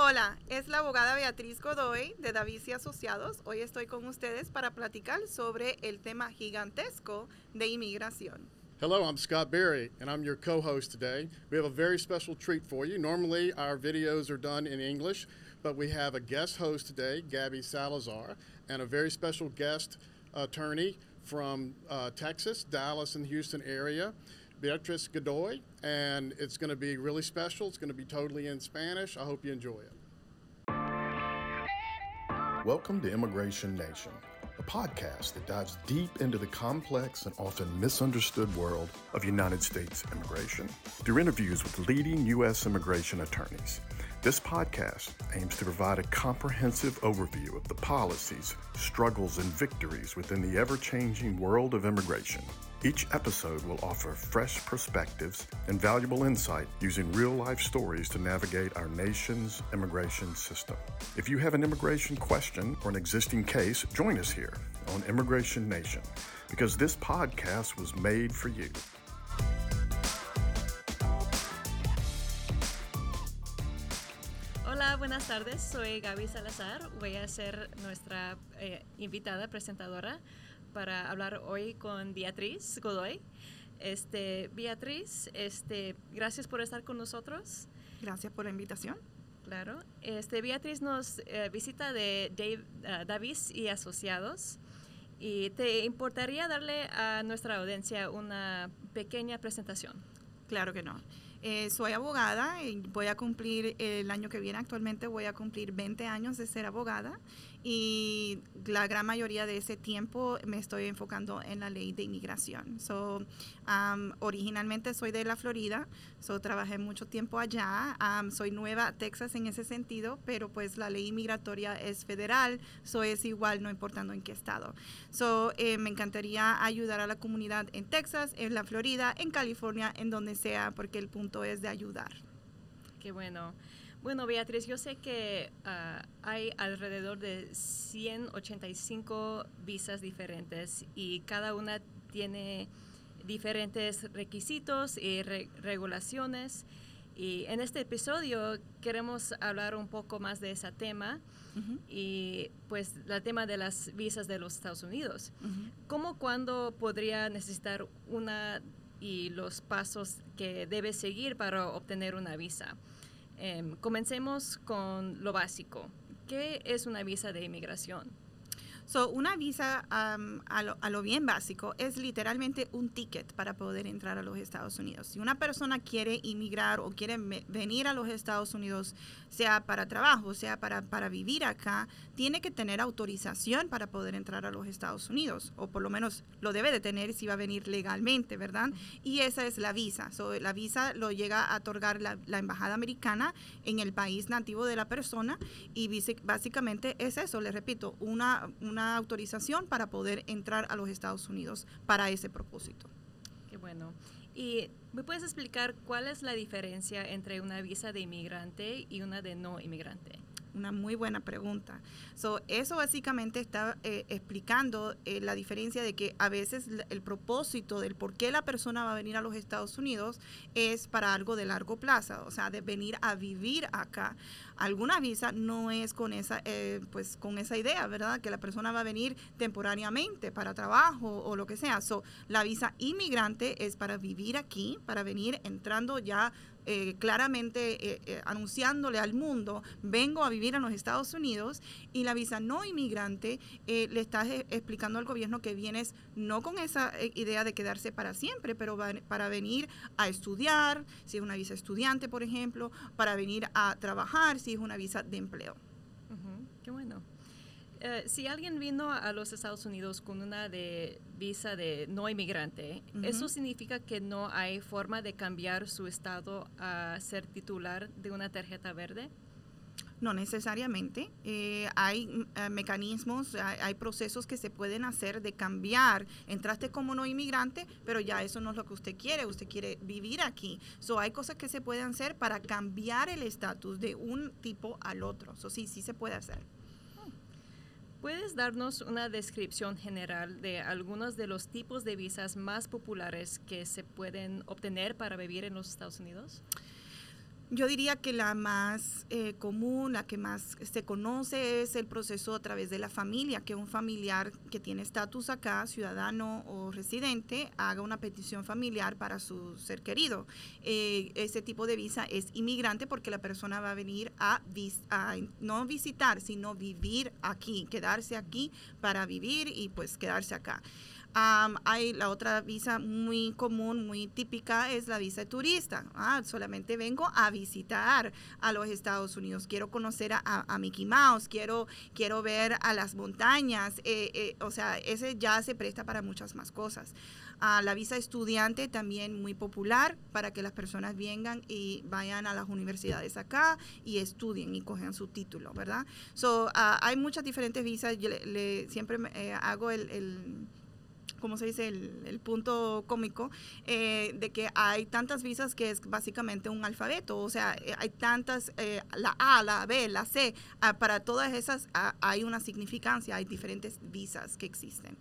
Hola, es la abogada Beatriz Godoy de Davis y Asociados. Hoy estoy con ustedes para platicar sobre el tema gigantesco de inmigración. Hello, I'm Scott Berry, and I'm your co host today. We have a very special treat for you. Normally, our videos are done in English, but we have a guest host today, Gabby Salazar, and a very special guest attorney from uh, Texas, Dallas, and Houston area. Beatriz Godoy, and it's going to be really special. It's going to be totally in Spanish. I hope you enjoy it. Welcome to Immigration Nation, a podcast that dives deep into the complex and often misunderstood world of United States immigration through interviews with leading U.S. immigration attorneys. This podcast aims to provide a comprehensive overview of the policies, struggles, and victories within the ever changing world of immigration. Each episode will offer fresh perspectives and valuable insight using real life stories to navigate our nation's immigration system. If you have an immigration question or an existing case, join us here on Immigration Nation because this podcast was made for you. Buenas tardes. Soy Gaby Salazar. Voy a ser nuestra eh, invitada presentadora para hablar hoy con Beatriz Godoy. Este, Beatriz, este, gracias por estar con nosotros. Gracias por la invitación. Claro. Este, Beatriz nos eh, visita de Dave, uh, Davis y Asociados. ¿Y te importaría darle a nuestra audiencia una pequeña presentación? Claro que no. Eh, soy abogada y voy a cumplir el año que viene, actualmente voy a cumplir 20 años de ser abogada y la gran mayoría de ese tiempo me estoy enfocando en la ley de inmigración. So, um, originalmente soy de la Florida, so trabajé mucho tiempo allá, um, soy nueva a Texas en ese sentido, pero pues la ley inmigratoria es federal, so es igual no importando en qué estado. So, eh, me encantaría ayudar a la comunidad en Texas, en la Florida, en California, en donde sea, porque el punto es de ayudar. Qué bueno. Bueno, Beatriz, yo sé que uh, hay alrededor de 185 visas diferentes y cada una tiene diferentes requisitos y re regulaciones. Y en este episodio queremos hablar un poco más de ese tema uh -huh. y pues el tema de las visas de los Estados Unidos. Uh -huh. ¿Cómo, cuándo podría necesitar una y los pasos que debe seguir para obtener una visa? Eh, comencemos con lo básico. ¿Qué es una visa de inmigración? So, una visa um, a, lo, a, lo, bien básico es literalmente un ticket para poder entrar a los Estados Unidos. Si una persona quiere inmigrar o quiere venir a los Estados Unidos, sea para trabajo, sea para, para vivir acá, tiene que tener autorización para poder entrar a los Estados Unidos, o por lo menos lo debe de tener si va a venir legalmente, ¿verdad? Y esa es la visa. So, la visa lo llega a otorgar la, embajada americana en el país nativo de la persona y básicamente es eso, le repito, una, una una autorización para poder entrar a los Estados Unidos para ese propósito. Qué bueno. ¿Y me puedes explicar cuál es la diferencia entre una visa de inmigrante y una de no inmigrante? Una muy buena pregunta. So, eso básicamente está eh, explicando eh, la diferencia de que a veces el propósito del por qué la persona va a venir a los Estados Unidos es para algo de largo plazo, o sea, de venir a vivir acá. Alguna visa no es con esa, eh, pues, con esa idea, ¿verdad? Que la persona va a venir temporariamente para trabajo o lo que sea. So, la visa inmigrante es para vivir aquí, para venir entrando ya eh, claramente eh, eh, anunciándole al mundo, vengo a vivir en los Estados Unidos, y la visa no inmigrante le estás explicando al gobierno que vienes no con esa idea de quedarse para siempre, pero va, para venir a estudiar, si es una visa estudiante, por ejemplo, para venir a trabajar, si es una visa de empleo. Uh -huh. Qué bueno. Uh, si alguien vino a los Estados Unidos con una de visa de no inmigrante, uh -huh. ¿eso significa que no hay forma de cambiar su estado a ser titular de una tarjeta verde? No necesariamente. Eh, hay eh, mecanismos, hay, procesos que se pueden hacer de cambiar. Entraste como no inmigrante, pero ya eso no es lo que usted quiere. Usted quiere vivir aquí. So, hay cosas que se pueden hacer para cambiar el estatus de un tipo al otro. So, sí, sí se puede hacer. ¿Puedes darnos una descripción general de algunos de los tipos de visas más populares que se pueden obtener para vivir en los Estados Unidos? Yo diría que la más eh, común, la que más se conoce es el proceso a través de la familia, que un familiar que tiene estatus acá, ciudadano o residente, haga una petición familiar para su ser querido. Eh, ese tipo de visa es inmigrante porque la persona va a venir a, a no visitar, sino vivir aquí, quedarse aquí para vivir y pues quedarse acá hay la otra visa muy común, muy típica, es la visa de turista. Ah, solamente vengo a visitar a los Estados Unidos. Quiero conocer a, Mickey Mouse, quiero, quiero ver a las montañas. Eh, eh, o sea, ese ya se presta para muchas más cosas. a la visa estudiante también muy popular para que las personas vengan y vayan a las universidades acá y estudien y cojan su título, ¿verdad? So, ah, hay muchas diferentes visas. Yo siempre eh, hago el como se dice, el, punto cómico, eh, de que hay tantas visas que es básicamente un alfabeto, o sea, eh, hay tantas, eh, la A, la B, la C, ah, para todas esas ah, hay una significancia, hay diferentes visas que existen.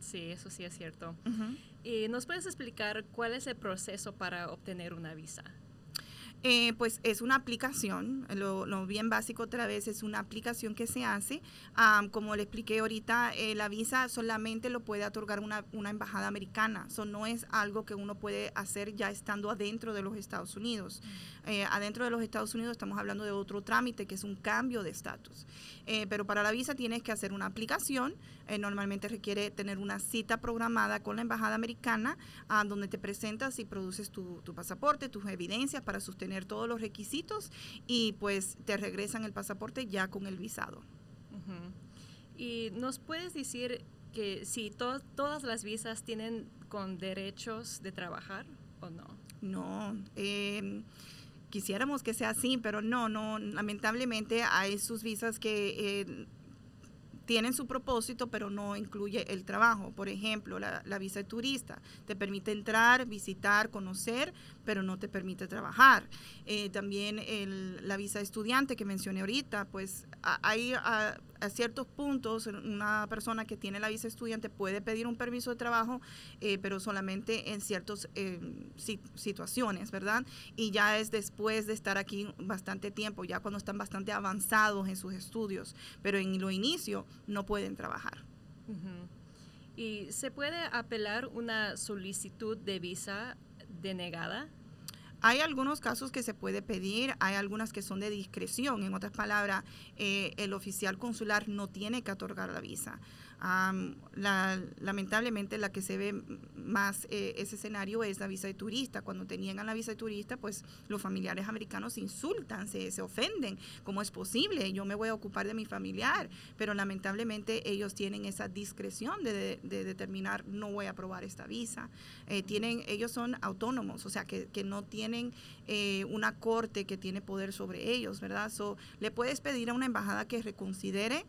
Sí, eso sí es cierto. ¿Y nos puedes explicar cuál es el proceso para obtener una visa? Eh, pues es una aplicación, lo, bien básico otra vez es una aplicación que se hace. como le expliqué ahorita, eh, la visa solamente lo puede otorgar una, embajada americana, eso no es algo que uno puede hacer ya estando adentro de los Estados Unidos. Mm. Eh, adentro de los Estados Unidos estamos hablando de otro trámite que es un cambio de estatus. pero para la visa tienes que hacer una aplicación, normalmente requiere tener una cita programada con la embajada americana, ah, donde te presentas y produces tu, tu pasaporte, tus evidencias para sostener tener todos los requisitos y pues te regresan el pasaporte ya con el visado. ¿Y nos puedes decir que si todas las visas tienen con derechos de trabajar o no? No. Em, quisiéramos que sea así, pero no, no, lamentablemente hay sus visas que eh, tienen su propósito, pero no incluye el trabajo. Por ejemplo, la, visa de turista te permite entrar, visitar, conocer, pero no te permite trabajar. Eh, también la visa de estudiante que mencioné ahorita, pues hay a, ciertos puntos una persona que tiene la visa estudiante puede pedir un permiso de trabajo, eh, pero solamente en ciertas eh, situaciones, ¿verdad? Y ya es después de estar aquí bastante tiempo, ya cuando están bastante avanzados en sus estudios, pero en lo inicio no pueden trabajar. ¿Y se puede apelar una solicitud de visa denegada? Hay algunos casos que se puede pedir, hay algunas que son de discreción. En otras palabras, eh, el oficial consular no tiene que otorgar la visa la, lamentablemente la que se ve más eh, ese escenario es la visa de turista. Cuando tenían la visa de turista, pues los familiares americanos insultan, se, se ofenden. ¿Cómo es posible? Yo me voy a ocupar de mi familiar, pero lamentablemente ellos tienen esa discreción de, determinar no voy a aprobar esta visa. Eh, tienen, ellos son autónomos, o sea que, que no tienen eh, una corte que tiene poder sobre ellos, ¿verdad? So, le puedes pedir a una embajada que reconsidere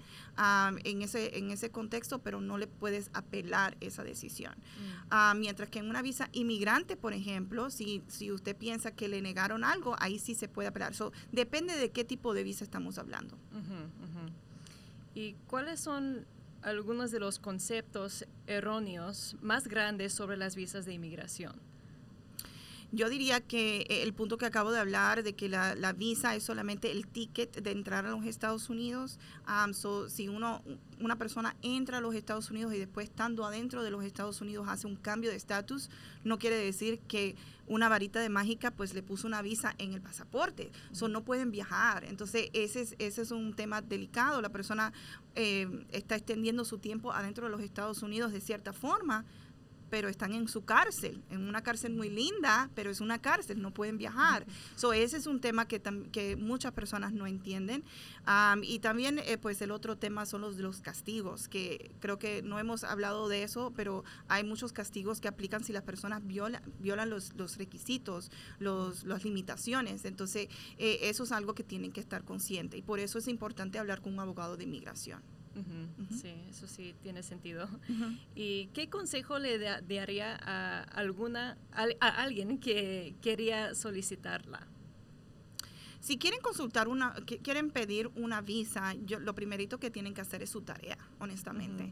en, ese, en ese contexto pero no le puedes apelar esa decisión. Mm. Ah, mientras que en una visa inmigrante, por ejemplo, si, si usted piensa que le negaron algo, ahí sí se puede apelar. So, depende de qué tipo de visa estamos hablando. ¿Y cuáles son algunos de los conceptos erróneos más grandes sobre las visas de inmigración? Yo diría que eh, el punto que acabo de hablar de que la, visa es solamente el ticket de entrar a los Estados Unidos. si uno, una persona entra a los Estados Unidos y después estando adentro de los Estados Unidos hace un cambio de estatus, no quiere decir que una varita de mágica pues le puso una visa en el pasaporte. So, no pueden viajar. Entonces ese es, ese es un tema delicado. La persona eh, está extendiendo su tiempo adentro de los Estados Unidos de cierta forma pero están en su cárcel, en una cárcel muy linda, pero es una cárcel, no pueden viajar. So, ese es un tema que, que muchas personas no entienden. y también, eh, pues, el otro tema son los, los castigos, que creo que no hemos hablado de eso, pero hay muchos castigos que aplican si las personas violan, violan los, los requisitos, los, las limitaciones. Entonces, eh, eso es algo que tienen que estar conscientes y por eso es importante hablar con un abogado de inmigración. Sí, eso sí tiene sentido. ¿Y qué consejo le daría a alguna a, alguien que quería solicitarla? Si quieren consultar una, quieren pedir una visa, yo, lo primerito que tienen que hacer es su tarea, honestamente.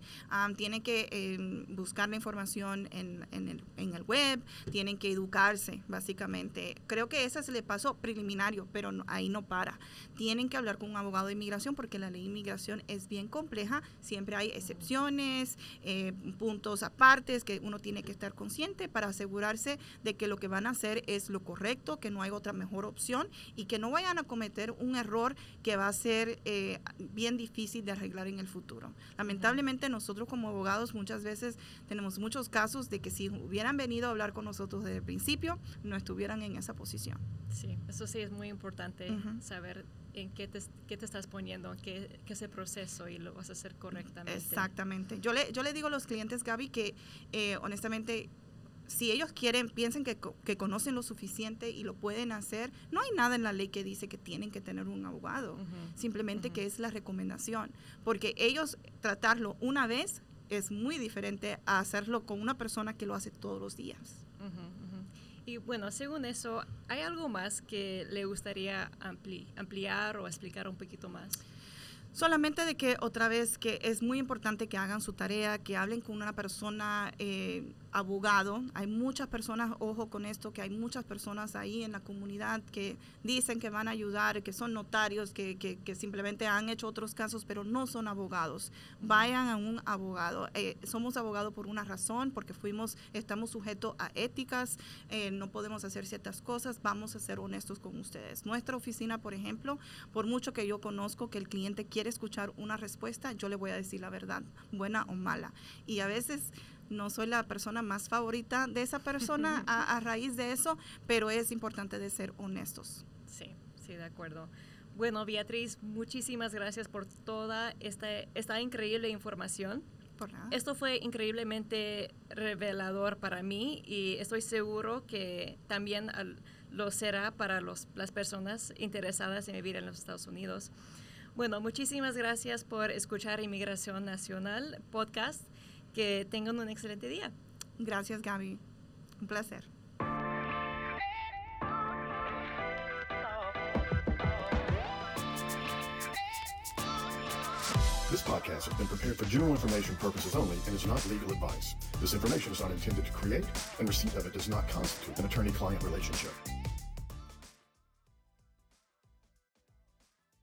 tienen que em, buscar la información en, en, el, en, el, web, tienen que educarse, básicamente. Creo que ese es el paso preliminario, pero ahí no para. Tienen que hablar con un abogado de inmigración porque la ley de inmigración es bien compleja, siempre hay excepciones, eh, puntos apartes que uno tiene que estar consciente para asegurarse de que lo que van a hacer es lo correcto, que no hay otra mejor opción y que no vayan a cometer un error que va a ser eh, bien difícil de arreglar en el futuro. Lamentablemente nosotros como abogados muchas veces tenemos muchos casos de que si hubieran venido a hablar con nosotros desde el principio, no estuvieran en esa posición. Sí, eso sí es muy importante saber en qué te, qué te estás poniendo, qué, qué, es el proceso y lo vas a hacer correctamente. Exactamente. Yo le, yo le digo a los clientes, Gaby, que eh, honestamente si ellos quieren, piensen que, que, conocen lo suficiente y lo pueden hacer, no hay nada en la ley que dice que tienen que tener un abogado, simplemente que es la recomendación, porque ellos tratarlo una vez es muy diferente a hacerlo con una persona que lo hace todos los días. Y bueno, según eso, ¿hay algo más que le gustaría ampliar o explicar un poquito más? Solamente de que otra vez que es muy importante que hagan su tarea, que hablen con una persona eh, abogado. Hay muchas personas, ojo con esto, que hay muchas personas ahí en la comunidad que dicen que van a ayudar, que son notarios, que, que, simplemente han hecho otros casos, pero no son abogados. Vayan a un abogado. Eh, somos abogados por una razón, porque fuimos, estamos sujetos a éticas, eh, no podemos hacer ciertas cosas, vamos a ser honestos con ustedes. Nuestra oficina, por ejemplo, por mucho que yo conozco que el cliente quiere escuchar una respuesta, yo le voy a decir la verdad, buena o mala. Y a veces no soy la persona más favorita de esa persona a, raíz de eso, pero es importante de ser honestos. Sí, sí, de acuerdo. Bueno, Beatriz, muchísimas gracias por toda esta, esta increíble información. Por nada. Esto fue increíblemente revelador para mí y estoy seguro que también lo será para los, las personas interesadas en vivir en los Estados Unidos. Bueno, muchísimas gracias por escuchar Inmigración Nacional podcast que tengan un excelente día. Gracias, Gaby. Un placer. This podcast has been prepared for general information purposes only and is not legal advice. This information is not intended to create, and receipt of it does not constitute an attorney client relationship.